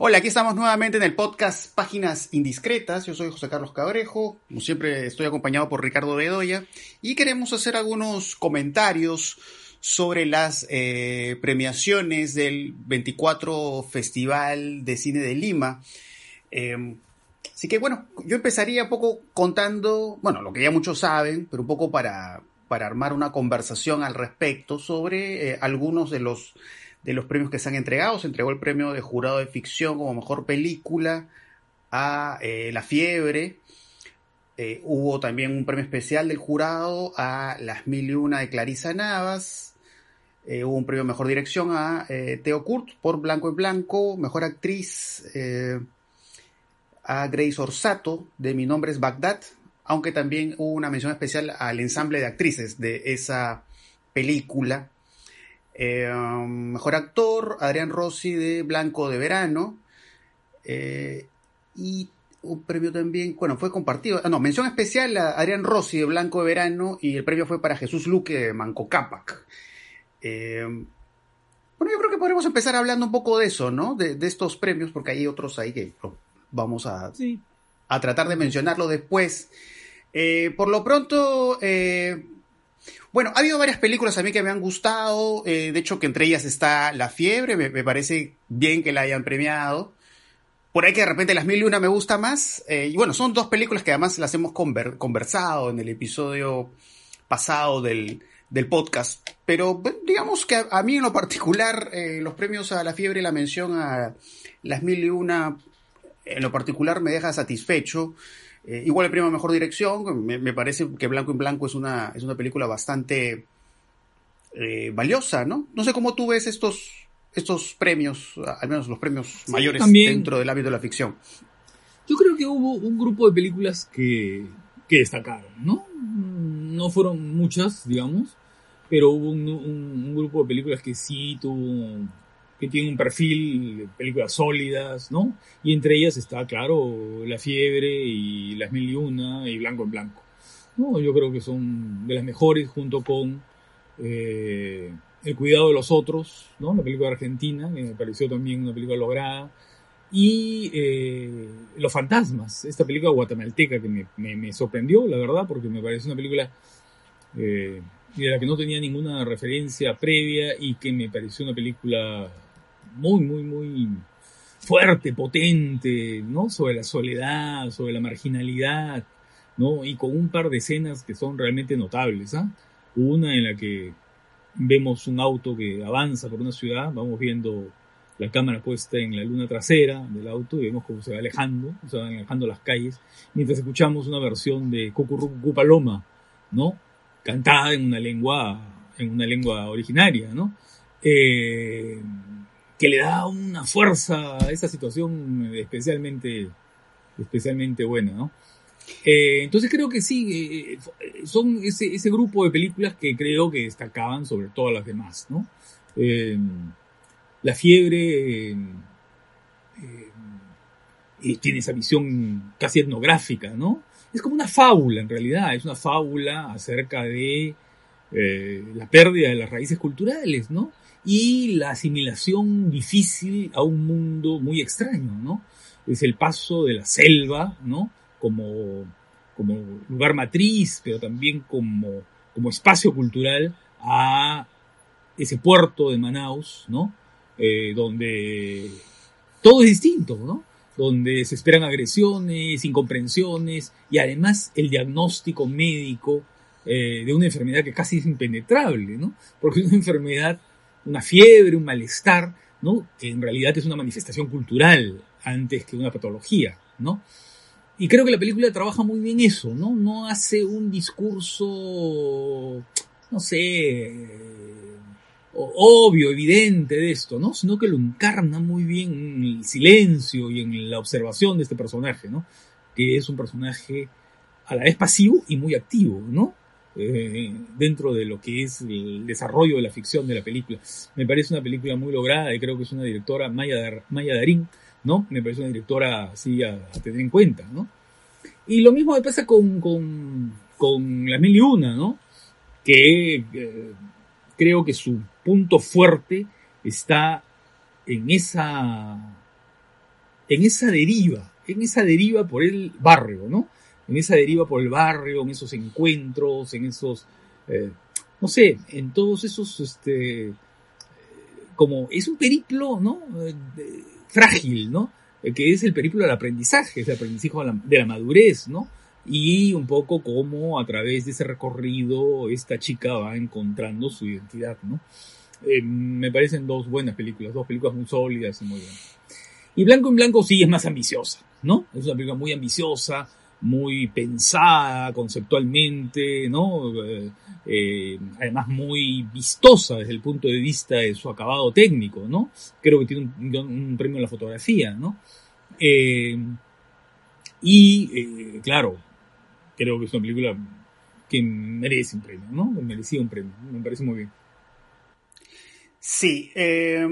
Hola, aquí estamos nuevamente en el podcast Páginas Indiscretas. Yo soy José Carlos Cabrejo. Como siempre, estoy acompañado por Ricardo Bedoya y queremos hacer algunos comentarios sobre las eh, premiaciones del 24 Festival de Cine de Lima. Em, así que bueno, yo empezaría un poco contando, bueno, lo que ya muchos saben, pero un poco para, para armar una conversación al respecto sobre eh, algunos de los de los premios que se han entregado. Se entregó el premio de jurado de ficción como mejor película a eh, La Fiebre. Eh, hubo también un premio especial del jurado a Las Mil y Una de Clarisa Navas. Eh, hubo un premio mejor dirección a Teo Kurt por Blanco y Blanco. Mejor actriz a Grace Orsato de Mi nombre es Bagdad. Aunque también hubo una mención especial al ensamble de actrices de esa película. Eh, mejor actor, Adrián Rossi de Blanco de Verano. Eh, y un premio también, bueno, fue compartido. Ah, no, mención especial a Adrián Rossi de Blanco de Verano y el premio fue para Jesús Luque de Manco Cápac. Eh, bueno, yo creo que podremos empezar hablando un poco de eso, ¿no? De, estos premios, porque hay otros ahí que vamos a, a tratar de mencionarlo después. por lo pronto, bueno, ha habido varias películas a mí que me han gustado, eh, de hecho que entre ellas está La Fiebre, me, parece bien que la hayan premiado. Por ahí que de repente Las Mil y Una me gusta más. Eh, y bueno, son dos películas que además las hemos conversado en el episodio pasado del, podcast. Pero digamos que a, mí en lo particular, eh, los premios a La Fiebre y la mención a Las Mil y Una, en lo particular me deja satisfecho. Eh, igual el premio a Mejor Dirección, me, parece que Blanco en Blanco es una, es una película bastante eh, valiosa, ¿no? No sé cómo tú ves estos, estos premios, al menos los premios mayores dentro del ámbito de la ficción. Yo creo que hubo un grupo de películas que, que destacaron, ¿no? No fueron muchas, digamos, pero hubo un grupo de películas que sí tuvo que tiene un perfil películas sólidas, ¿no? Y entre ellas está, claro, La Fiebre y Las Mil y Una y Blanco en Blanco. ¿no? Yo creo que son de las mejores junto con eh, El Cuidado de los Otros, ¿no? La película argentina, que me pareció también una película lograda. Y eh, Los Fantasmas, esta película guatemalteca que me, sorprendió, la verdad, porque me pareció una película eh, de la que no tenía ninguna referencia previa y que me pareció una película muy, muy, muy fuerte, potente, ¿no? Sobre la soledad, sobre la marginalidad, ¿no? Y con un par de escenas que son realmente notables, ¿ah? Una en la que vemos un auto que avanza por una ciudad, vamos viendo la cámara puesta en la luna trasera del auto y vemos cómo se va alejando, se van alejando las calles, mientras escuchamos una versión de Cucurrucu Paloma, ¿no? Cantada en una lengua, en una lengua originaria, ¿no? Eh, que le da una fuerza a esa situación especialmente, especialmente buena, ¿no? Eh, entonces creo que sí, eh, son ese, ese, grupo de películas que creo que destacaban sobre todas las demás, ¿no? Eh, la fiebre tiene esa visión casi etnográfica, ¿no? Es como una fábula en realidad, es una fábula acerca de la pérdida de las raíces culturales, ¿no? Y la asimilación difícil a un mundo muy extraño, ¿no? Es el paso de la selva, ¿no? Como, como lugar matriz, pero también como, como espacio cultural a ese puerto de Manaus, ¿no? Eh, donde todo es distinto, ¿no? Donde se esperan agresiones, incomprensiones y además el diagnóstico médico eh, de una enfermedad que casi es impenetrable, ¿no? Porque es una enfermedad una fiebre, un malestar. Que en realidad es una manifestación cultural antes que una patología, ¿no? Y creo que la película trabaja muy bien eso, ¿no? No hace un discurso, no sé, obvio, evidente de esto, ¿no? Sino que lo encarna muy bien en el silencio y en la observación de este personaje, ¿no? Que es un personaje a la vez pasivo y muy activo, ¿no? Eh, dentro de lo que es el desarrollo de la ficción de la película. Me parece una película muy lograda y creo que es una directora, Maya, Maya Darín, ¿no? Me parece una directora así a, tener en cuenta, ¿no? Y lo mismo me pasa con, con, con Las Mil y Una, ¿no? Que eh, creo que su punto fuerte está en esa en esa deriva, en esa deriva por el barrio, ¿no? En esa deriva por el barrio, en esos encuentros, en esos, eh, no sé, en todos esos, este, como es un periplo, ¿no? Eh, frágil, ¿no? Eh, que es el periplo del aprendizaje, es el aprendizaje de la, madurez, ¿no? Y un poco como a través de ese recorrido esta chica va encontrando su identidad, ¿no? Me parecen dos buenas películas, dos películas muy sólidas y muy buenas. Y Blanco en Blanco sí es más ambiciosa, ¿no? Es una película muy ambiciosa, muy pensada conceptualmente, ¿no? Eh, eh, además muy vistosa desde el punto de vista de su acabado técnico, ¿no? Creo que tiene un, premio en la fotografía, ¿no? Eh, y, claro, creo que es una película que merece un premio, ¿no? Merecía un premio, me parece muy bien. Sí, eh,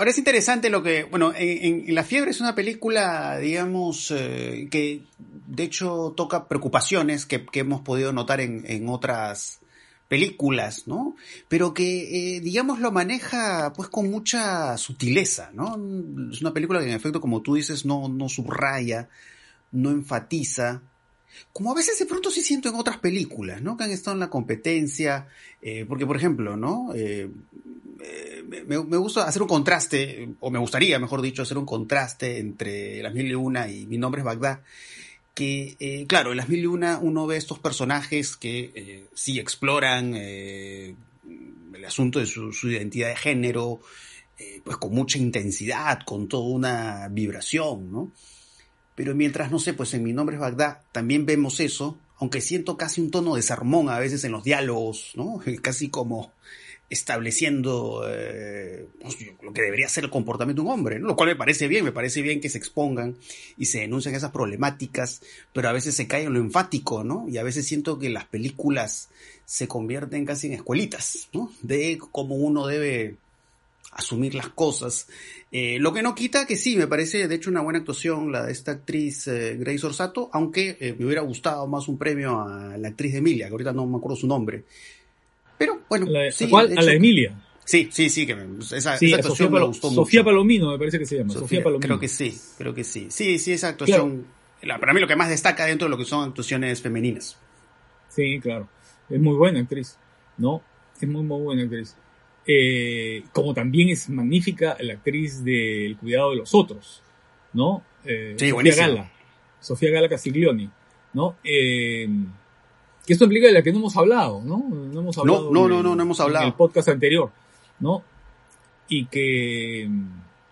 Ahora es interesante lo que, bueno, en, La Fiebre es una película, digamos, eh, que de hecho toca preocupaciones que, hemos podido notar en, otras películas, ¿no? Pero que, eh, digamos, lo maneja pues con mucha sutileza, ¿no? Es una película que en efecto, como tú dices, no, no subraya, no enfatiza, como a veces de pronto sí siento en otras películas, ¿no? Que han estado en la competencia, eh, porque por ejemplo, ¿no? Me, gusta hacer un contraste, o me gustaría, mejor dicho, hacer un contraste entre Las Mil y Una y Mi Nombre es Bagdad, que, eh, claro, en Las Mil y Una uno ve estos personajes que eh, sí exploran eh, el asunto de su, identidad de género, pues con mucha intensidad, con toda una vibración, ¿no? Pero mientras, no sé, pues en Mi Nombre es Bagdad también vemos eso, aunque siento casi un tono de sermón a veces en los diálogos, ¿no? Casi como estableciendo eh, pues, lo que debería ser el comportamiento de un hombre, lo cual me parece bien, me parece bien que se expongan y se denuncien esas problemáticas, pero a veces se cae en lo enfático, ¿no? Y a veces siento que las películas se convierten casi en escuelitas, ¿no? De cómo uno debe asumir las cosas. Eh, lo que no quita que sí, me parece de hecho una buena actuación la de esta actriz eh, Grace Orsato, aunque me hubiera gustado más un premio a la actriz de Emilia, que ahorita no me acuerdo su nombre. Pero bueno, sí, ¿cuál? a la Emilia. Sí, sí, sí, que esa, actuación me gustó mucho. Sofía Palomino me parece que se llama. Sofía, Palomino. Creo que sí, creo que sí. Sí, sí, esa actuación. para mí lo que más destaca dentro de lo que son actuaciones femeninas. Sí, claro. Es muy buena actriz, ¿no? Es muy, muy buena actriz. Eh, como también es magnífica la actriz del cuidado de los otros, ¿no? Eh, sí, Sofía Gala. Sofía Gala Castiglioni, ¿no? Eh, que esto implica de la que no hemos hablado, ¿no? No hemos hablado. No, no, no, no, hemos hablado. En el podcast anterior, ¿no? Y que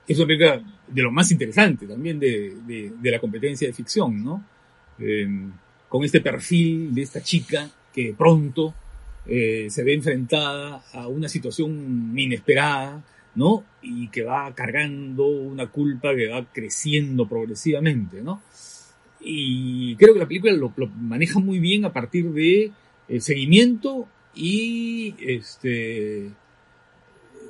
eso implica de lo más interesante también de, de, la competencia de ficción, ¿no? Em, con este perfil de esta chica que pronto eh, se ve enfrentada a una situación inesperada, ¿no? Y que va cargando una culpa que va creciendo progresivamente, ¿no? Y creo que la película lo, maneja muy bien a partir de el seguimiento y este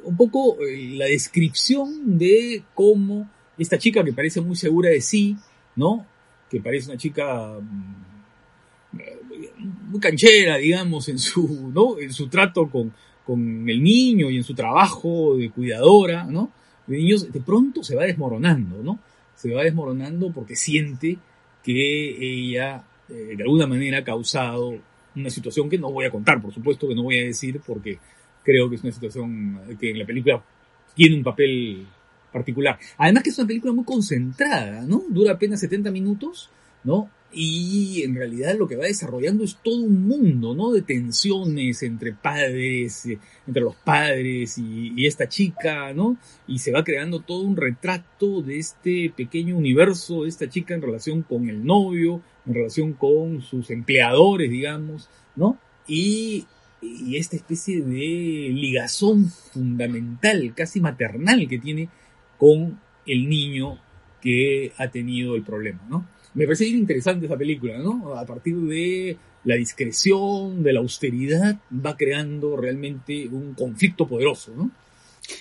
un poco eh, la descripción de cómo esta chica que parece muy segura de sí, ¿no? Que parece una chica mm, muy canchera, digamos, en su, ¿no? En su trato con, con el niño y en su trabajo de cuidadora, ¿no? De niños, de pronto se va desmoronando, ¿no? Se va desmoronando porque siente que ella eh, de alguna manera ha causado una situación que no voy a contar, por supuesto que no voy a decir porque creo que es una situación que en la película tiene un papel particular. Además que es una película muy concentrada, ¿no? Dura apenas 70 minutos, ¿no? Y en realidad lo que va desarrollando es todo un mundo, ¿no? De tensiones entre padres, eh, entre los padres y, esta chica, ¿no? Y se va creando todo un retrato de este pequeño universo de esta chica en relación con el novio, en relación con sus empleadores, digamos, ¿no? Y, y esta especie de ligazón fundamental, casi maternal que tiene con el niño que ha tenido el problema, ¿no? Me parece interesante esa película, ¿no? A partir de la discreción, de la austeridad, va creando realmente un conflicto poderoso, ¿no?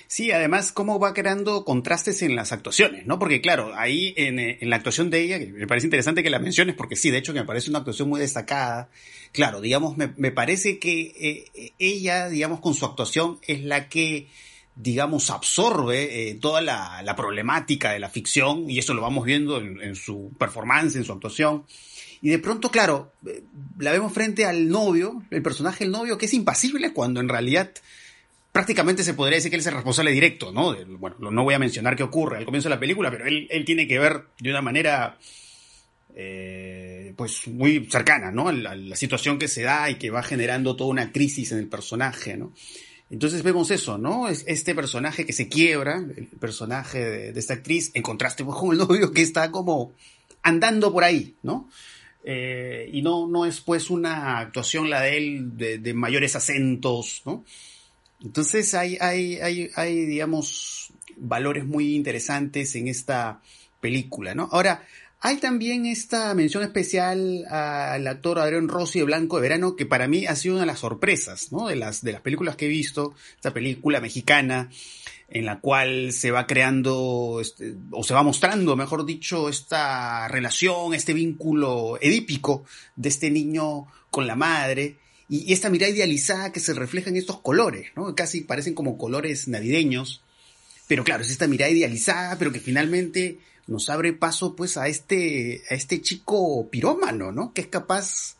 Sí, además, cómo va creando contrastes en las actuaciones, ¿no? Porque, claro, ahí en, eh, la actuación de ella, que me parece interesante que la menciones, porque sí, de hecho, que me parece una actuación muy destacada. Claro, digamos, me, parece que eh, ella, digamos, con su actuación es la que digamos, absorbe eh, toda la, problemática de la ficción, y eso lo vamos viendo en, su performance, en su actuación. Y de pronto, claro, eh, la vemos frente al novio, el personaje del novio, que es impasible cuando en realidad prácticamente se podría decir que él es el responsable directo, ¿no? bueno, no voy a mencionar qué ocurre al comienzo de la película, pero él, tiene que ver de una manera, eh, pues, muy cercana, ¿no? La, la, situación que se da y que va generando toda una crisis en el personaje, ¿no? Entonces vemos eso, ¿no? Es este personaje que se quiebra, el personaje de, esta actriz, en contraste con el novio que está como andando por ahí, ¿no? Eh, y no, no es pues una actuación la de él de, mayores acentos, ¿no? Entonces hay, hay, hay, hay, digamos, valores muy interesantes en esta película, ¿no? Ahora, hay también esta mención especial al actor Adrián Rossi de Blanco de Verano, que para mí ha sido una de las sorpresas, ¿no? De las, de las películas que he visto, esta película mexicana, en la cual se va creando, este, o se va mostrando, mejor dicho, esta relación, este vínculo edípico de este niño con la madre, y, y esta mirada idealizada que se refleja en estos colores, ¿no? Casi parecen como colores navideños, pero claro, es esta mirada idealizada, pero que finalmente nos abre paso pues a este, a este chico pirómano, ¿no? Que es capaz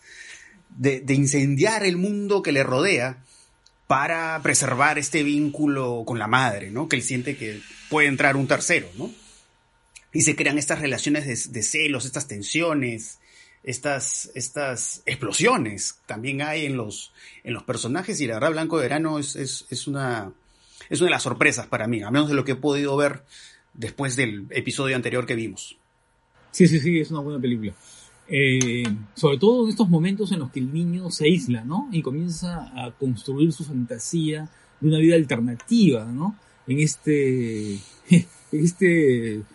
de, incendiar el mundo que le rodea para preservar este vínculo con la madre, ¿no? Que él siente que puede entrar un tercero, ¿no? Y se crean estas relaciones de, celos, estas tensiones, estas, estas explosiones también hay en los, en los personajes y la verdad Blanco de Verano es, es, es, una, es una de las sorpresas para mí, a menos de lo que he podido ver después del episodio anterior que vimos. Sí, sí, sí, es una buena película. Eh, sobre todo en estos momentos en los que el niño se aísla, ¿no? Y comienza a construir su fantasía de una vida alternativa, ¿no? En este, en este, en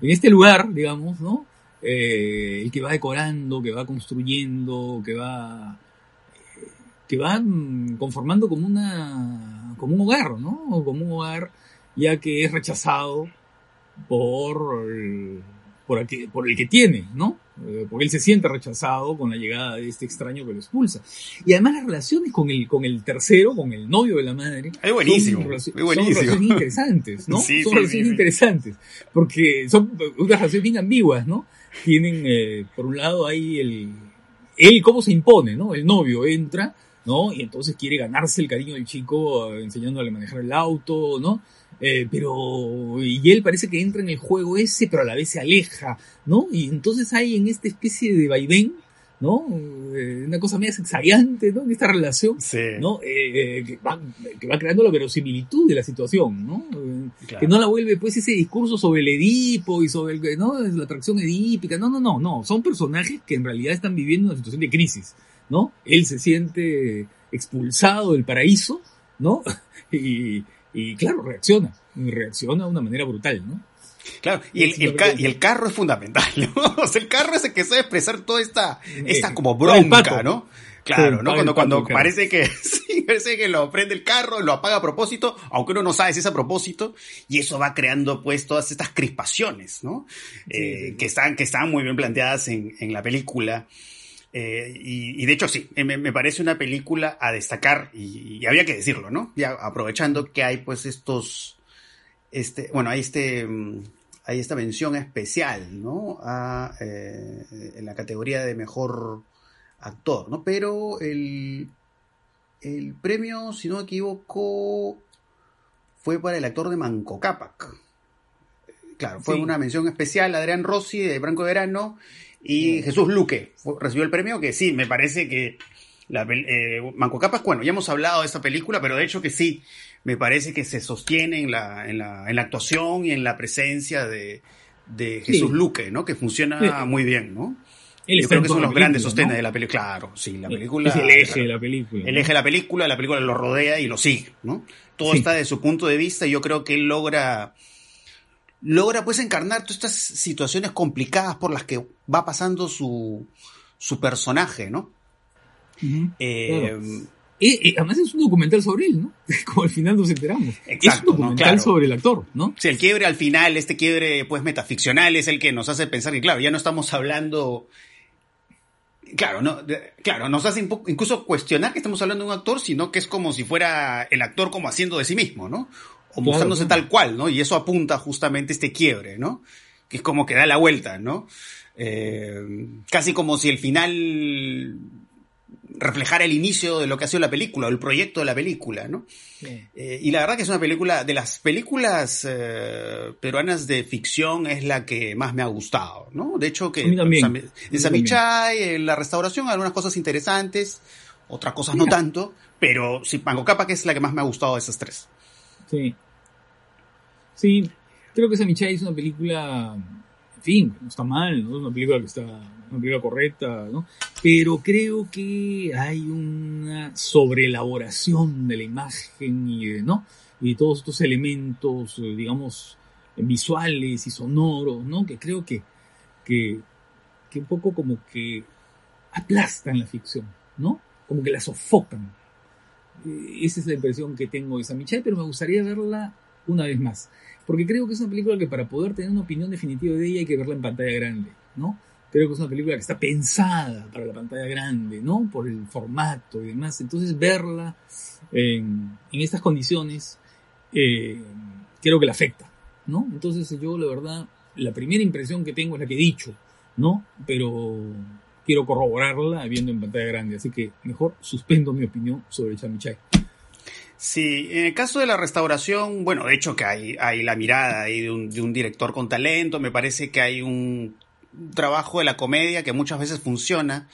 este lugar, digamos, ¿no? Eh, el que va decorando, que va construyendo, que va, eh, que va conformando como una, como un hogar, ¿no? Como un hogar, ya que es rechazado por, por, el que, por el que tiene, ¿no? Eh, porque él se siente rechazado con la llegada de este extraño que lo expulsa. Y además las relaciones con el, con el tercero, con el novio de la madre. Es buenísimo. Son, relaciones interesantes, ¿no? son relaciones interesantes. Porque son unas relaciones bien ambiguas, ¿no? Tienen, eh, por un lado, ahí el, él cómo se impone, ¿no? El novio entra, ¿no? Y entonces quiere ganarse el cariño del chico eh, enseñándole a manejar el auto, ¿no? Eh, pero y él parece que entra en el juego ese, pero a la vez se aleja, ¿no? Y entonces hay en esta especie de vaivén, ¿no? Eh, una cosa media sexariante, ¿no? En esta relación, ¿no? Eh, que, va, que, va, creando la verosimilitud de la situación, ¿no? Que no la vuelve, pues, ese discurso sobre el Edipo y sobre el, ¿no? La atracción edípica, no, no, no, no, son personajes que en realidad están viviendo una situación de crisis, ¿no? Él se siente expulsado del paraíso, ¿no? y, y claro, reacciona, reacciona de una manera brutal, ¿no? Claro, y el, y el, carro es fundamental, ¿no? O sea, el carro es el que sabe expresar toda esta, esta como bronca, ¿no? Claro, ¿no? Cuando, cuando parece que, sí, parece que lo prende el carro, lo apaga a propósito, aunque uno no sabe si es a propósito, y eso va creando pues todas estas crispaciones, ¿no? Eh, que están, que están muy bien planteadas en, en la película. Eh, y, de hecho sí, eh, me, parece una película a destacar y, había que decirlo, ¿no? Ya aprovechando que hay pues estos, este, bueno, hay este, mm, hay esta mención especial, ¿no? A, eh, en la categoría de mejor actor, ¿no? Pero el, el premio, si no me equivoco, fue para el actor de Manco Cápac. Claro, fue una mención especial a Adrián Rossi de Branco Verano y Jesús Luque recibió el premio, que sí, me parece que la, eh, Manco Capas, bueno, ya hemos hablado de esta película, pero de hecho que sí, me parece que se sostiene en la, en la, en la actuación y en la presencia de, de Jesús Luque, ¿no? Que funciona muy bien, ¿no? Yo creo que son los grandes sostenes de la película. Claro, sí, la película. Es el eje de la película. El eje de la película, la película lo rodea y lo sigue, ¿no? Todo está de su punto de vista y yo creo que él logra logra pues encarnar todas estas situaciones complicadas por las que va pasando su, su personaje, ¿no? Eh, además es un documental sobre él, ¿no? Como al final nos enteramos. es un documental sobre el actor, ¿no? Sí, el quiebre al final, este quiebre pues metaficcional es el que nos hace pensar que claro, ya no estamos hablando Claro, no, claro, nos hace incluso cuestionar que estamos hablando de un actor, sino que es como si fuera el actor como haciendo de sí mismo, ¿no? O mostrándose tal cual, ¿no? Y eso apunta justamente este quiebre, ¿no? Que es como que da la vuelta, ¿no? Eh, casi como si el final reflejara el inicio de lo que ha sido la película, o el proyecto de la película, ¿no? Eh, y la verdad que es una película, de las películas eh, peruanas de ficción es la que más me ha gustado, ¿no? De hecho que en Samichay, en la restauración, algunas cosas interesantes, otras cosas no tanto, pero sí, Mango Capa que es la que más me ha gustado de esas tres. Sí. Sí, creo que Samichay es una película, en fin, no está mal, ¿no? Es una película que está una película correcta, ¿no? Pero creo que hay una sobreelaboración de la imagen y de, ¿no? Y todos estos elementos, eh, digamos, visuales y sonoros, ¿no? Que creo que, que, que un poco como que aplastan la ficción, ¿no? Como que la sofocan. Esa es la impresión que tengo de Samichay, pero me gustaría verla una vez más. Porque creo que es una película que para poder tener una opinión definitiva de ella hay que verla en pantalla grande, ¿no? Creo que es una película que está pensada para la pantalla grande, ¿no? Por el formato y demás. Entonces verla en, estas condiciones eh, creo que la afecta, ¿no? Entonces yo la verdad, la primera impresión que tengo es la que he dicho, ¿no? Pero quiero corroborarla viendo en pantalla grande, así que mejor suspendo mi opinión sobre Chamichai. Sí, en el caso de la restauración, bueno, de hecho que hay, hay la mirada ahí de un, de un director con talento, me parece que hay un trabajo de la comedia que muchas veces funciona.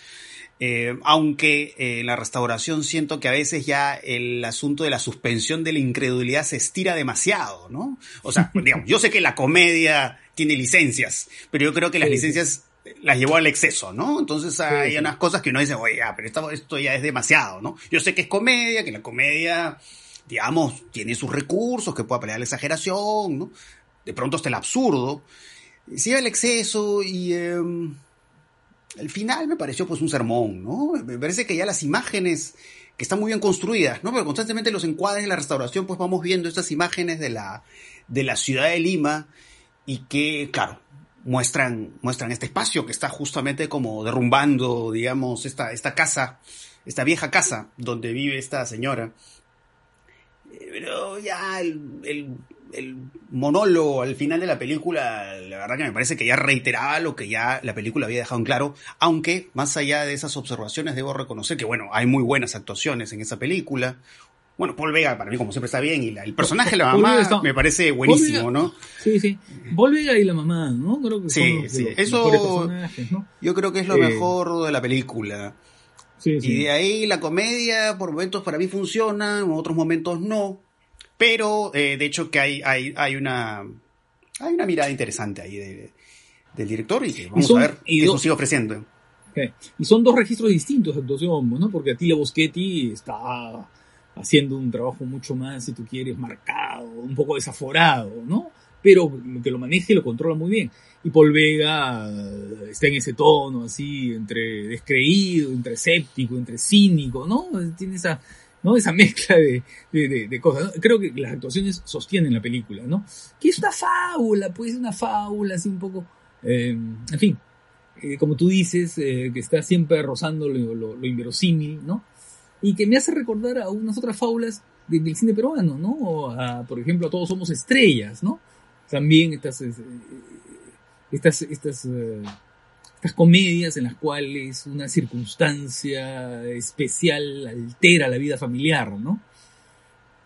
Eh, aunque en eh, la restauración siento que a veces ya el asunto de la suspensión de la incredulidad se estira demasiado, ¿no? O sea, digamos, yo sé que la comedia tiene licencias, pero yo creo que las licencias las llevó al exceso, ¿no? Entonces hay unas cosas que uno dice, oye, pero esto, esto ya es demasiado, ¿no? Yo sé que es comedia, que la comedia, digamos, tiene sus recursos, que puede pelear la exageración, ¿no? De pronto hasta el absurdo, se iba el exceso y eh, al final me pareció pues un sermón, ¿no? Me parece que ya las imágenes que están muy bien construidas, ¿no? Pero constantemente los encuadres de la restauración pues vamos viendo estas imágenes de la, de la ciudad de Lima y que, claro, muestran, muestran este espacio que está justamente como derrumbando, digamos, esta, esta casa, esta vieja casa donde vive esta señora. Eh, pero ya el el monólogo al final de la película, la verdad que me parece que ya reiteraba lo que ya la película había dejado en claro, aunque más allá de esas observaciones debo reconocer que, bueno, hay muy buenas actuaciones en esa película. Bueno, Paul Vega para mí como siempre está bien y el personaje de la mamá me parece buenísimo, ¿no? Sí, sí. Paul Vega y la mamá, ¿no? Creo que sí, sí. Eso yo creo que es lo eh, mejor de la película. Sí, sí. Y de ahí la comedia por momentos para mí funciona, en otros momentos no. Pero eh, de hecho que hay, hay, hay, una, hay una mirada interesante ahí del director y que vamos a ver qué nos sigue ofreciendo. Y son dos registros distintos de actuación, ¿no? Porque Attila Boschetti está haciendo un trabajo mucho más, si tú quieres, marcado, un poco desaforado, ¿no? Pero que lo maneja y lo controla muy bien. Y Paul Vega está en ese tono, así, entre descreído, entre escéptico, entre cínico, ¿no? Tiene esa, ¿no? Esa mezcla de, de, cosas. Creo que las actuaciones sostienen la película, ¿no? Que es una fábula, pues una fábula, así un poco, eh, en fin, eh, como tú dices, eh, que está siempre rozando lo, lo, inverosímil, ¿no? Y que me hace recordar a unas otras fábulas del cine peruano, ¿no? Por ejemplo, a Todos Somos Estrellas, ¿no? También estas, estas, estas estas comedias en las cuales una circunstancia especial altera la vida familiar, ¿no?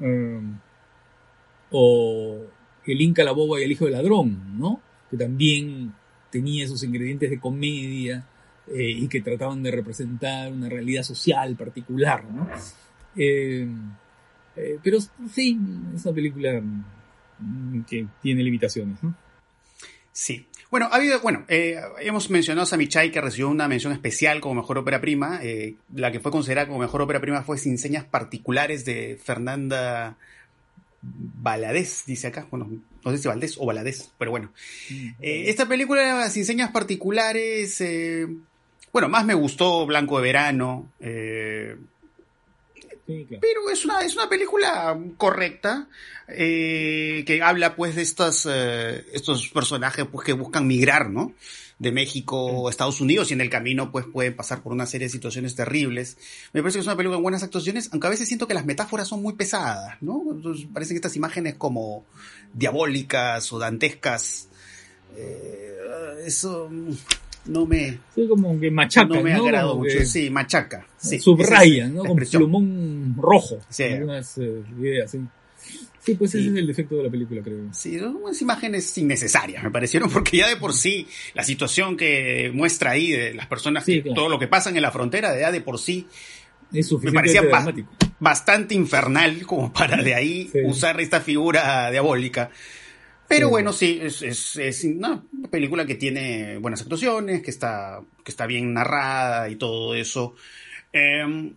Um, o El Inca, la boba y el hijo del ladrón, ¿no? Que también tenía esos ingredientes de comedia eh, y que trataban de representar una realidad social particular, ¿no? Eh, eh, pero sí, es una película mm, que tiene limitaciones, ¿no? Sí, bueno, ha habido, bueno, eh, hemos mencionado a Samichai que recibió una mención especial como mejor ópera prima. Eh, la que fue considerada como mejor ópera prima fue Sin Señas Particulares de Fernanda Valadez, dice acá. Bueno, no sé si Valdés o Valadez, pero bueno. Eh, esta película, Sin Señas Particulares, bueno, más me gustó Blanco de Verano. pero es una, es una película correcta eh, que habla pues de estos, eh, estos personajes pues que buscan migrar, ¿no? de México a Estados Unidos y en el camino pues pueden pasar por una serie de situaciones terribles. Me parece que es una película con buenas actuaciones, aunque a veces siento que las metáforas son muy pesadas, ¿no? Entonces, parecen estas imágenes como diabólicas o dantescas. Eh, eso no me... Sí, como que machaca, No me agrado mucho, sí, machaca. Sí, subrayan, ¿no? Con plumón rojo. Sí. Algunas eh, ideas, sí. Sí, pues ese es el defecto de la película, creo. Sí, son unas imágenes innecesarias, me parecieron, porque ya de por sí la situación que muestra ahí de las personas, todo lo que pasan en la frontera, ya de por sí me parecía bastante infernal como para de ahí usar esta figura diabólica. Pero bueno, sí, es, es, es, una película que tiene buenas actuaciones, que está, que está bien narrada y todo eso. Eh,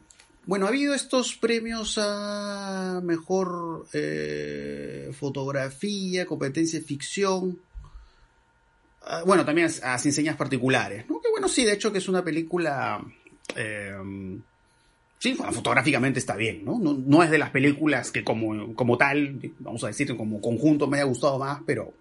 bueno, ha habido estos premios a mejor eh, fotografía, competencia de ficción. Ah, bueno, también a, sin señas particulares, ¿no? Que bueno, sí, de hecho que es una película... Eh, sí, fotográficamente está bien, ¿no? ¿no? ¿no? es de las películas que como, como tal, vamos a decir, como conjunto me haya gustado más, pero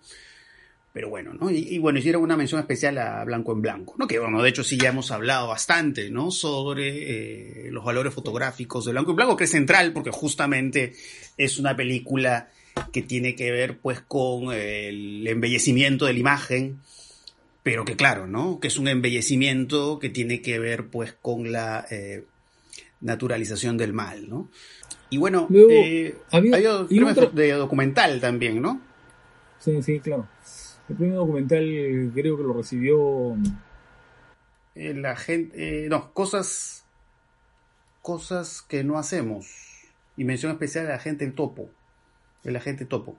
pero bueno, ¿no? Y, bueno, hicieron una mención especial a Blanco en Blanco, ¿no? Que bueno, de hecho sí ya hemos hablado bastante, ¿no? Sobre eh, los valores fotográficos de Blanco en Blanco, que es central porque justamente es una película que tiene que ver pues con el embellecimiento de la imagen, pero que claro, ¿no? Que es un embellecimiento que tiene que ver pues con la eh, naturalización del mal, ¿no? Y bueno, eh, hay otro de documental también, ¿no? Sí, sí, claro. El primer documental creo que lo recibió. Eh, la gente. Eh, no, cosas. Cosas que no hacemos. Y mención especial a la gente el topo. El agente topo.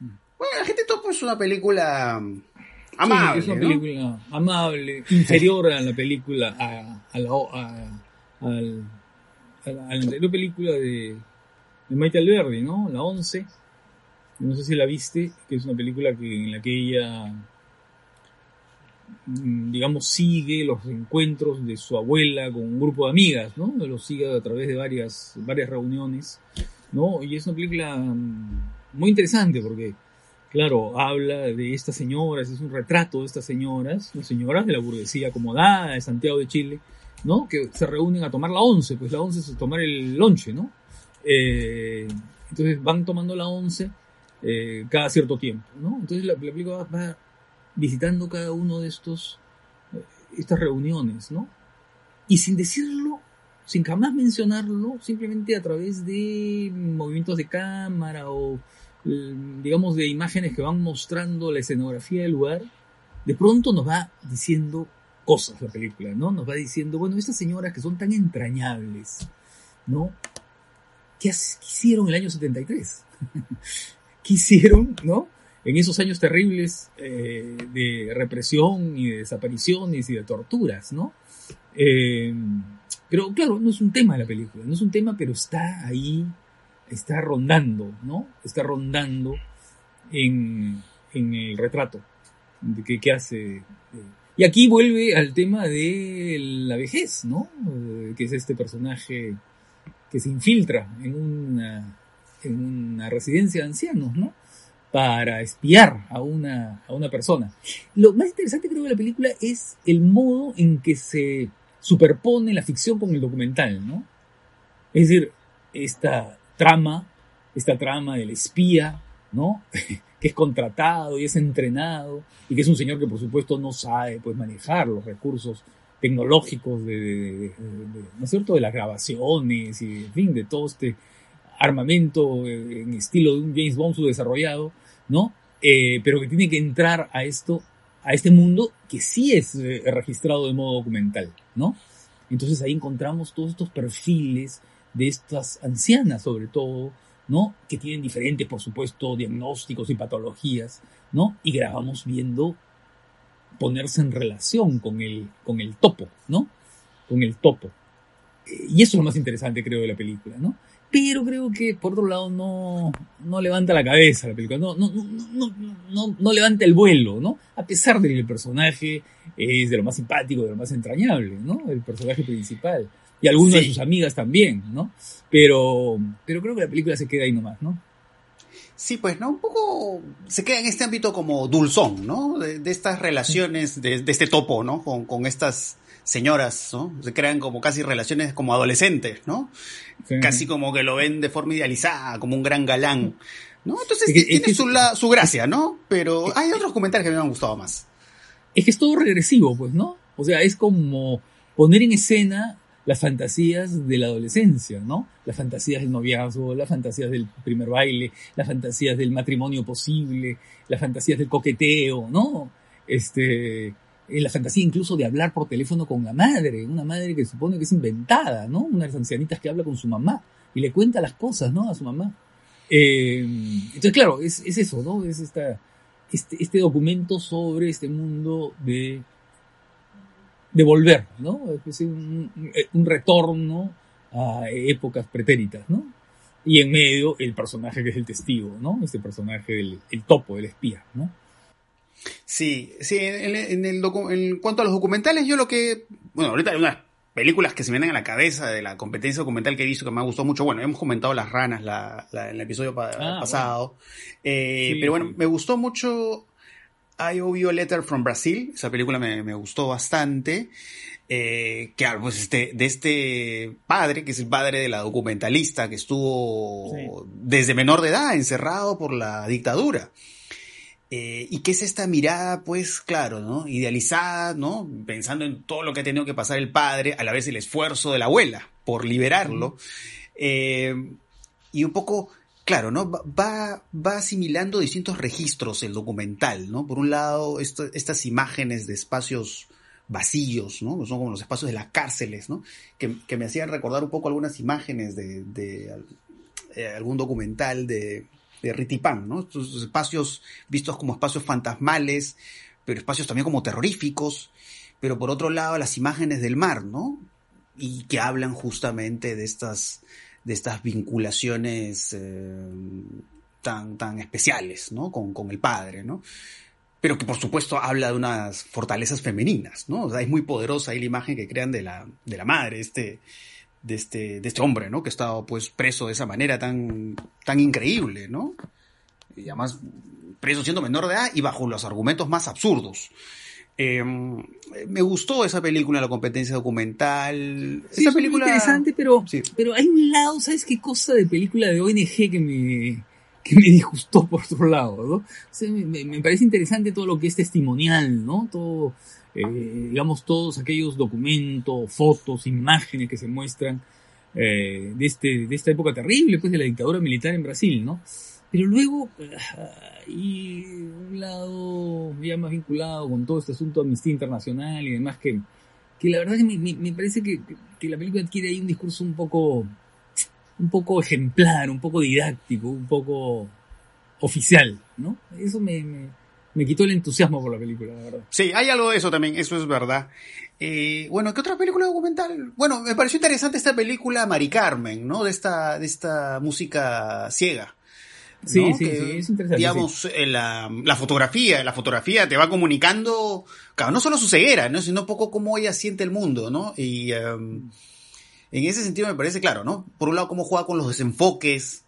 Bueno, el agente topo es una película. Amable. es una película amable, inferior a la película. a, a la. A, a, la, anterior película de, Maite Alberdi, ¿no? La 11 no sé si la viste, que es una película que, en la que ella, mm, digamos, sigue los encuentros de su abuela con un grupo de amigas, ¿no? Los sigue a través de varias, varias reuniones, ¿no? Y es una película mm, muy interesante porque, claro, habla de estas señoras, es un retrato de estas señoras, las señoras de la burguesía acomodada de Santiago de Chile, ¿no? Que se reúnen a tomar la once, pues la once es tomar el lonche, ¿no? Eh, entonces van tomando la once eh, cada cierto tiempo, ¿no? Entonces la, película va, visitando cada uno de estos, eh, estas reuniones, ¿no? Y sin decirlo, sin jamás mencionarlo, simplemente a través de movimientos de cámara o, eh, digamos, de imágenes que van mostrando la escenografía del lugar, de pronto nos va diciendo cosas la película, ¿no? Nos va diciendo, bueno, estas señoras que son tan entrañables, ¿no? ¿Qué, hicieron en el año 73? hicieron, ¿no? En esos años terribles eh, de represión y de desapariciones y de torturas, ¿no? Eh, pero claro, no es un tema de la película, no es un tema, pero está ahí, está rondando, ¿no? Está rondando en, el retrato de que, hace. Y aquí vuelve al tema de la vejez, ¿no? Eh, que es este personaje que se infiltra en una en una residencia de ancianos, ¿no? Para espiar a una, a una persona. Lo más interesante creo de la película es el modo en que se superpone la ficción con el documental, ¿no? Es decir, esta trama, esta trama del espía, ¿no? que es contratado y es entrenado y que es un señor que por supuesto no sabe pues manejar los recursos tecnológicos de, ¿no es cierto?, de las grabaciones y, en fin, de todo este armamento eh, en estilo de un James Bond subdesarrollado, ¿no? Eh, pero que tiene que entrar a esto, a este mundo que sí es eh, registrado de modo documental, ¿no? Entonces ahí encontramos todos estos perfiles de estas ancianas, sobre todo, ¿no? Que tienen diferentes, por supuesto, diagnósticos y patologías, ¿no? Y grabamos viendo ponerse en relación con el, con el topo, ¿no? Con el topo. Y eso es lo más interesante, creo, de la película, ¿no? pero creo que por otro lado no, no levanta la cabeza la película, no, no, no, no, no levanta el vuelo, ¿no? A pesar de que el personaje es de lo más simpático, de lo más entrañable, ¿no? El personaje principal, Y algunas de sus amigas también, ¿no? Pero, pero creo que la película se queda ahí nomás, ¿no? Sí, pues, ¿no? Un poco se queda en este ámbito como dulzón, ¿no? De, estas relaciones, de, este topo, ¿no? Con, con, estas señoras, ¿no? Se crean como casi relaciones como adolescentes, ¿no? Casi como que lo ven de forma idealizada, como un gran galán, ¿no? Entonces tiene su, su gracia, ¿no? Pero hay otros comentarios que me han gustado más. Es que es todo regresivo, pues, ¿no? O sea, es como poner en escena las fantasías de la adolescencia, ¿no? Las fantasías del noviazgo, las fantasías del primer baile, las fantasías del matrimonio posible, las fantasías del coqueteo, ¿no? Este, eh, la fantasía incluso de hablar por teléfono con la madre, una madre que supone que es inventada, ¿no? Unas ancianitas que habla con su mamá y le cuenta las cosas, ¿no? A su mamá. Eh, entonces, claro, es, eso, ¿no? Es esta, este, este documento sobre este mundo de de volver, ¿no? Es un, un, retorno a épocas pretéritas, ¿no? Y en medio el personaje que es el testigo, ¿no? Este personaje del el topo, del espía, ¿no? Sí, sí, en, en, el en cuanto a los documentales, yo lo que, bueno, ahorita hay unas películas que se me vienen a la cabeza de la competencia documental que he visto que me ha gustado mucho. Bueno, hemos comentado Las Ranas la, en el episodio ah, pasado. Eh, pero bueno, me gustó mucho I Owe You a Letter from Brazil. Esa película me, me gustó bastante. Eh, que pues este, de este padre, que es el padre de la documentalista que estuvo desde menor de edad encerrado por la dictadura. Eh, y que es esta mirada, pues claro, ¿no? Idealizada, ¿no? Pensando en todo lo que ha tenido que pasar el padre, a la vez el esfuerzo de la abuela por liberarlo. Eh, y un poco Claro, ¿no? Va, va asimilando distintos registros el documental, ¿no? Por un lado, estas imágenes de espacios vacíos, ¿no? Son como los espacios de las cárceles, ¿no? Que, me hacían recordar un poco algunas imágenes de, eh, algún documental de, de Ritipán, ¿no? Estos espacios vistos como espacios fantasmales, pero espacios también como terroríficos, pero por otro lado las imágenes del mar, ¿no? Y que hablan justamente de estas de estas vinculaciones eh, tan, tan especiales, ¿no? Con, con, el padre, ¿no? Pero que por supuesto habla de unas fortalezas femeninas, ¿no? Es muy poderosa la imagen que crean de la, de la madre, este, de este, de este hombre, ¿no? Que ha estado pues preso de esa manera tan, tan increíble, ¿no? Y además preso siendo menor de edad y bajo los argumentos más absurdos. Em, me gustó esa película, la competencia documental. esa película es interesante, pero, pero hay un lado, ¿sabes qué cosa de película de ONG que me, que me disgustó por otro lado, ¿no? me, parece interesante todo lo que es testimonial, ¿no? Todo, eh, digamos, todos aquellos documentos, fotos, imágenes que se muestran eh, de, este, de esta época terrible, pues, de la dictadura militar en Brasil, ¿no? Pero luego, y un lado ya más vinculado con todo este asunto de Amnistía Internacional y demás, que, que la verdad que me, me, parece que, que, la película adquiere ahí un discurso un poco, un poco ejemplar, un poco didáctico, un poco oficial, ¿no? Eso me, me, me quitó el entusiasmo por la película, la verdad. Sí, hay algo de eso también, eso es verdad. Eh, bueno, ¿qué otra película documental? Bueno, me pareció interesante esta película Mari Carmen, ¿no? De esta, de esta música ciega. Sí, sí, sí, es interesante. Digamos, eh, la, la, fotografía, la fotografía te va comunicando, claro, no solo su ceguera, ¿no? sino un poco cómo ella siente el mundo, ¿no? Y em, en ese sentido me parece claro, ¿no? Por un lado, cómo juega con los desenfoques,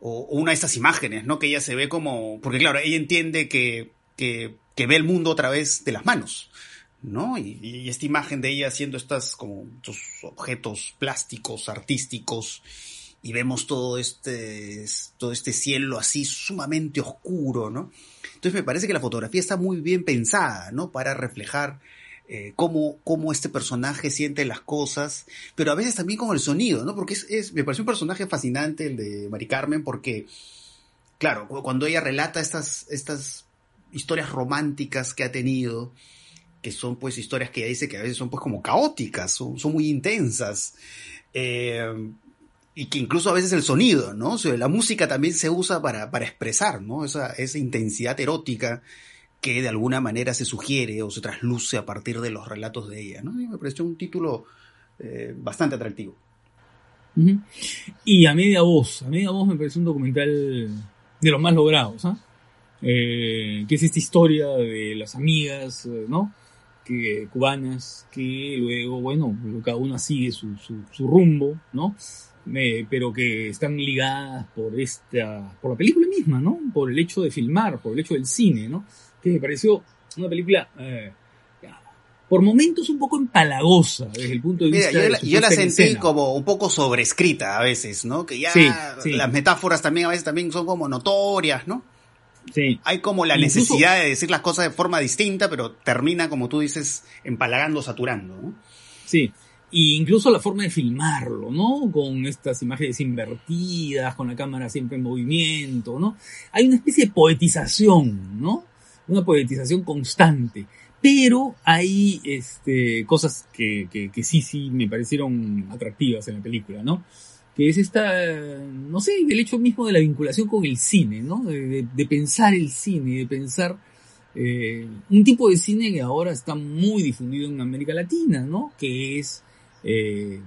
o, una de estas imágenes, ¿no? Que ella se ve como, porque claro, ella entiende que, que, que ve el mundo a través de las manos. ¿no? Y, y, esta imagen de ella haciendo estas como estos objetos plásticos, artísticos, y vemos todo este, todo este cielo así sumamente oscuro, ¿no? Entonces me parece que la fotografía está muy bien pensada, ¿no? Para reflejar eh, cómo, cómo, este personaje siente las cosas, pero a veces también con el sonido, ¿no? Porque es, es, me parece un personaje fascinante el de Mari Carmen, porque, claro, cuando ella relata estas, estas historias románticas que ha tenido, que son pues historias que ella dice que a veces son pues como caóticas, son, son muy intensas, eh, y que incluso a veces el sonido, ¿no? O sea, la música también se usa para, para expresar, ¿no? Esa, esa intensidad erótica que de alguna manera se sugiere o se trasluce a partir de los relatos de ella, ¿no? Y me pareció un título eh, bastante atractivo. Y a media voz, a media voz me pareció un documental de los más logrados, ¿ah? Eh, que es esta historia de las amigas, ¿no? que, cubanas que luego, bueno, cada una sigue su, su, rumbo, ¿no? Pero que están ligadas por esta, por la película misma, ¿no? Por el hecho de filmar, por el hecho del cine, ¿no? Que me pareció una película eh, por momentos un poco empalagosa desde el punto de vista. yo, la, yo la sentí como un poco sobrescrita a veces, ¿no? Que ya las metáforas también a veces también son como notorias, ¿no? Sí. Hay como la necesidad de decir las cosas de forma distinta, pero termina, como tú dices, empalagando, saturando, ¿no? Sí. Y incluso la forma de filmarlo, ¿no? Con estas imágenes invertidas, con la cámara siempre en movimiento, ¿no? Hay una especie de poetización, ¿no? Una poetización constante pero hay este, cosas que, que, sí, sí me parecieron atractivas en la película, ¿no? Que es esta, no sé, el hecho mismo de la vinculación con el cine, ¿no? De, pensar el cine, de pensar eh, un tipo de cine que ahora está muy difundido en América Latina, ¿no? Que es eh,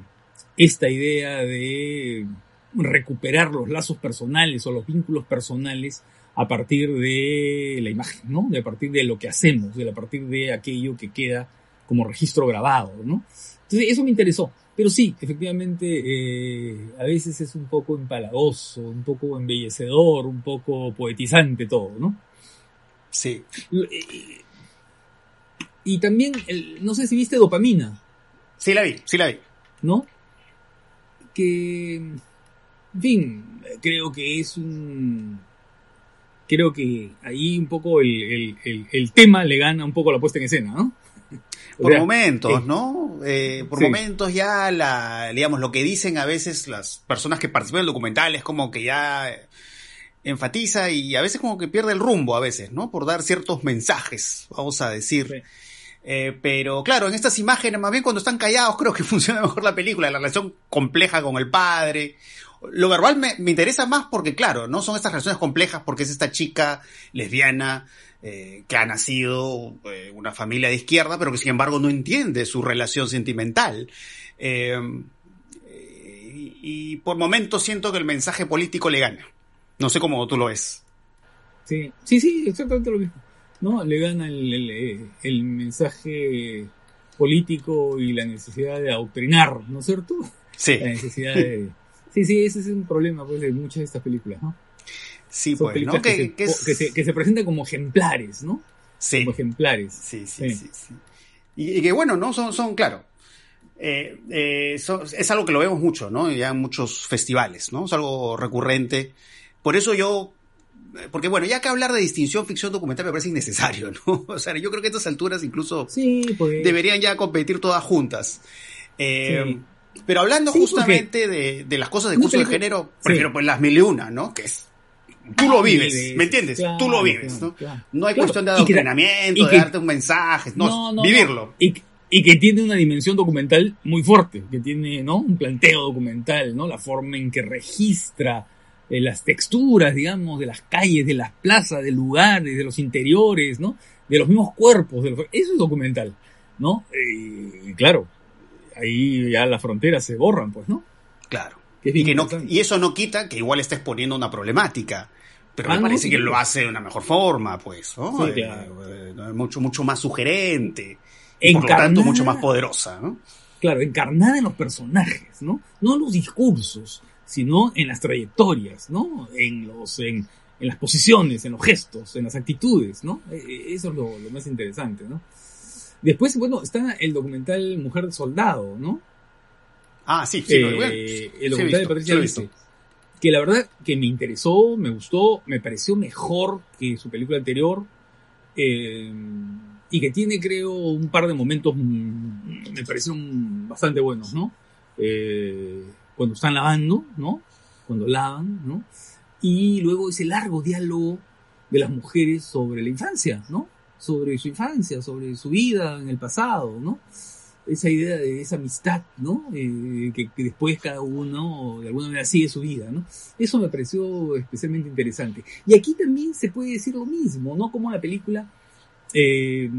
esta idea de recuperar los lazos personales o los vínculos personales a partir de la imagen, ¿no? De a partir de lo que hacemos, de a partir de aquello que queda como registro grabado, ¿no? Entonces eso me interesó. Pero sí, efectivamente, eh, a veces es un poco empalagoso, un poco embellecedor, un poco poetizante todo, ¿no? Sí. Y, también, no sé si viste Dopamina. Sí la vi, sí la vi. ¿No? Que, en fin, creo que es un, creo que ahí un poco el, tema le gana un poco la puesta en escena, ¿no? por momentos, ¿no? Eh, por momentos ya la, digamos, lo que dicen a veces las personas que participan del documental es como que ya enfatiza y a veces como que pierde el rumbo a veces, ¿no? Por dar ciertos mensajes, vamos a decir. Eh, pero claro, en estas imágenes, más bien cuando están callados, creo que funciona mejor la película, la relación compleja con el padre, lo verbal me, interesa más porque, claro, no son estas relaciones complejas porque es esta chica lesbiana eh, que ha nacido eh, una familia de izquierda, pero que sin embargo no entiende su relación sentimental. Eh, y, por momentos siento que el mensaje político le gana. No sé cómo tú lo ves. Sí, sí, sí, exactamente lo mismo. ¿No? Le gana el, el mensaje político y la necesidad de adoctrinar, ¿no es cierto? Sí. La necesidad de Sí, sí, ese es un problema pues, de muchas de estas películas, ¿no? Sí, pues, ¿no? Que, se, que, se, presentan como ejemplares, ¿no? Sí. Como ejemplares. Sí, sí, sí. Y, que bueno, ¿no? Son, son claro. Eh, eh, es algo que lo vemos mucho, ¿no? Ya en muchos festivales, ¿no? Es algo recurrente. Por eso yo porque bueno, ya que hablar de distinción ficción documental me parece innecesario, ¿no? O sea, yo creo que a estas alturas incluso sí, pues. deberían ya competir todas juntas. Eh, pero hablando justamente de, las cosas de curso de género, prefiero pues las mil y una, ¿no? Que es tú lo vives, ¿me entiendes? tú lo vives, ¿no? No hay cuestión de adoctrinamiento, de darte un mensaje, no, vivirlo. Y, y, que tiene una dimensión documental muy fuerte, que tiene, ¿no? Un planteo documental, ¿no? La forma en que registra eh, las texturas, digamos, de las calles, de las plazas, de lugares, de los interiores, ¿no? De los mismos cuerpos, de eso es documental, ¿no? Eh, claro, ahí ya las fronteras se borran, pues, ¿no? Claro. y, eso no quita que igual esté exponiendo una problemática. Pero me ah, parece que lo hace de una mejor forma, pues, ¿no? Sí, eh, eh, mucho, mucho más sugerente. Y por lo tanto, mucho más poderosa, ¿no? Claro, encarnada en los personajes, ¿no? No en los discursos, sino en las trayectorias, ¿no? En los, en, las posiciones, en los gestos, en las actitudes, ¿no? E, eso es lo más interesante, ¿no? Después, bueno, está el documental Mujer Soldado, ¿no? Ah, sí, sí. Eh, el documental de Patricia Visto. Que la verdad que me interesó, me gustó, me pareció mejor que su película anterior. Eh, y que tiene, creo, un par de momentos mm, me parecieron bastante buenos, ¿no? Eh, cuando están lavando, ¿no? Cuando lavan, ¿no? Y luego ese largo diálogo de las mujeres sobre la infancia, ¿no? sobre su infancia, sobre su vida en el pasado, ¿no? Esa idea de esa amistad, ¿no? Eh, que, después cada uno de alguna manera sigue su vida, ¿no? Eso me pareció especialmente interesante. Y aquí también se puede decir lo mismo, ¿no? Como la película eh,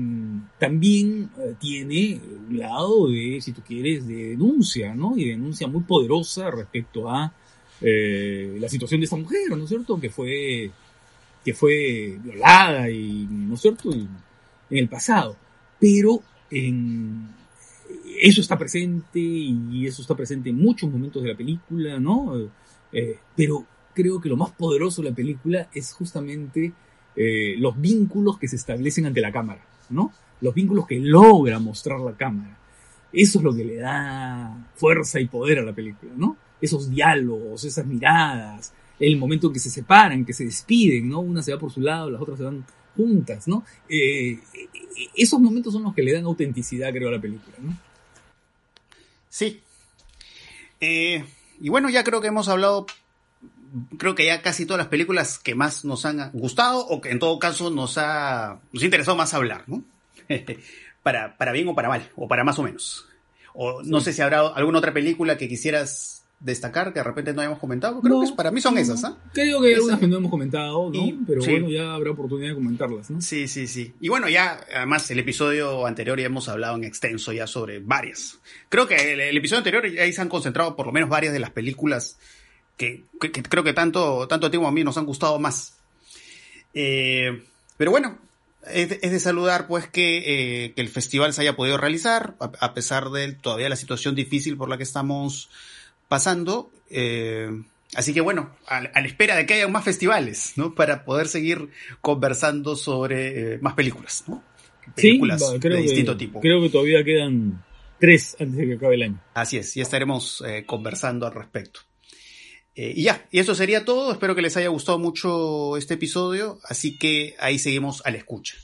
también eh, tiene un lado de, si tú quieres, de denuncia, ¿no? Y denuncia muy poderosa respecto a la situación de esta mujer, ¿no es cierto? Que fue que fue violada y, ¿no es cierto?, en, el pasado. Pero eso está presente y eso está presente en muchos momentos de la película, ¿no? Eh, pero creo que lo más poderoso de la película es justamente eh, los vínculos que se establecen ante la cámara, ¿no? Los vínculos que logra mostrar la cámara. Eso es lo que le da fuerza y poder a la película, ¿no? Esos diálogos, esas miradas, el momento en que se separan, que se despiden, ¿no? Una se va por su lado, las otras se van juntas, ¿no? Eh, esos momentos son los que le dan autenticidad, creo, a la película, ¿no? Sí. Eh, y bueno, ya creo que hemos hablado, creo que ya casi todas las películas que más nos han gustado o que en todo caso nos ha, nos interesado más hablar, ¿no? para, para bien o para mal, o para más o menos. O no sé si habrá alguna otra película que quisieras destacar que de repente no hayamos comentado? Creo que para mí son esas, ¿ah? Creo que hay algunas que no hemos comentado, ¿no? Pero bueno, ya habrá oportunidad de comentarlas, ¿no? Sí, sí, sí. Y bueno, ya, además, el episodio anterior ya hemos hablado en extenso ya sobre varias. Creo que el, episodio anterior ahí se han concentrado por lo menos varias de las películas que, creo que tanto, tanto a ti como a mí nos han gustado más. Eh, pero bueno, es de, saludar pues que, eh, que, el festival se haya podido realizar, a pesar de todavía la situación difícil por la que estamos pasando. Eh, así que bueno, a, la espera de que haya más festivales, ¿no? Para poder seguir conversando sobre eh, más películas, ¿no? Películas de distinto tipo. Creo que todavía quedan tres antes de que acabe el año. Así es, ya estaremos conversando al respecto. Y ya, y eso sería todo. Espero que les haya gustado mucho este episodio. Así que ahí seguimos a la escucha.